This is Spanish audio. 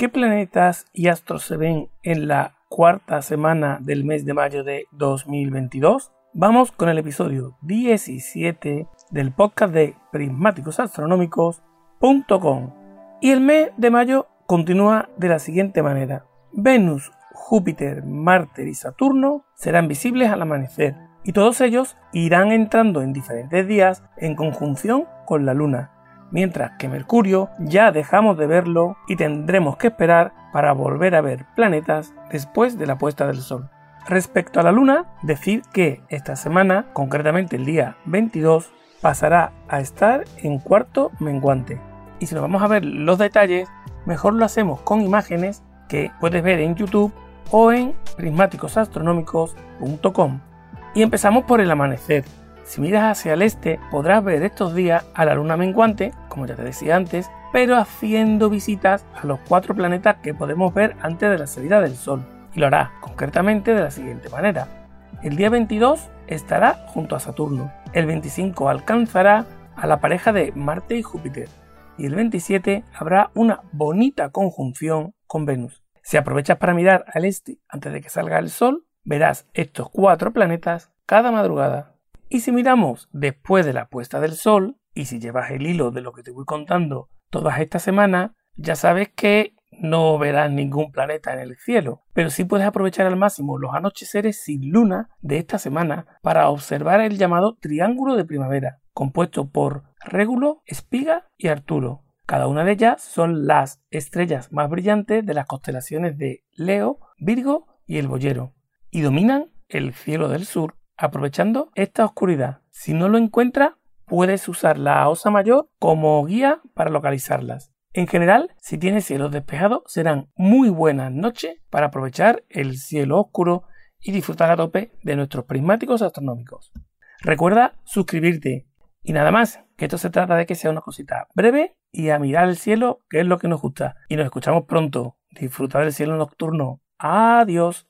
¿Qué planetas y astros se ven en la cuarta semana del mes de mayo de 2022? Vamos con el episodio 17 del podcast de prismáticosastronómicos.com. Y el mes de mayo continúa de la siguiente manera. Venus, Júpiter, Marte y Saturno serán visibles al amanecer y todos ellos irán entrando en diferentes días en conjunción con la Luna, mientras que Mercurio ya dejamos de verlo y tendremos que esperar para volver a ver planetas después de la puesta del Sol. Respecto a la Luna, decir que esta semana, concretamente el día 22, pasará a estar en cuarto menguante. Y si nos vamos a ver los detalles, mejor lo hacemos con imágenes que puedes ver en YouTube o en prismáticosastronómicos.com. Y empezamos por el amanecer. Si miras hacia el este, podrás ver estos días a la luna menguante, como ya te decía antes, pero haciendo visitas a los cuatro planetas que podemos ver antes de la salida del Sol. Y lo hará concretamente de la siguiente manera. El día 22 estará junto a Saturno. El 25 alcanzará a la pareja de Marte y Júpiter. Y el 27 habrá una bonita conjunción con Venus. Si aprovechas para mirar al este antes de que salga el Sol, verás estos cuatro planetas cada madrugada. Y si miramos después de la puesta del sol, y si llevas el hilo de lo que te voy contando todas estas semanas, ya sabes que no verás ningún planeta en el cielo, pero sí puedes aprovechar al máximo los anocheceres sin luna de esta semana para observar el llamado Triángulo de Primavera, compuesto por Régulo, Espiga y Arturo. Cada una de ellas son las estrellas más brillantes de las constelaciones de Leo, Virgo y el Boyero y dominan el cielo del sur aprovechando esta oscuridad. Si no lo encuentras, puedes usar la osa mayor como guía para localizarlas. En general, si tienes cielos despejados, serán muy buenas noches para aprovechar el cielo oscuro y disfrutar a tope de nuestros prismáticos astronómicos. Recuerda suscribirte y nada más, que esto se trata de que sea una cosita breve y a mirar el cielo, que es lo que nos gusta. Y nos escuchamos pronto. Disfrutar del cielo nocturno. Adiós.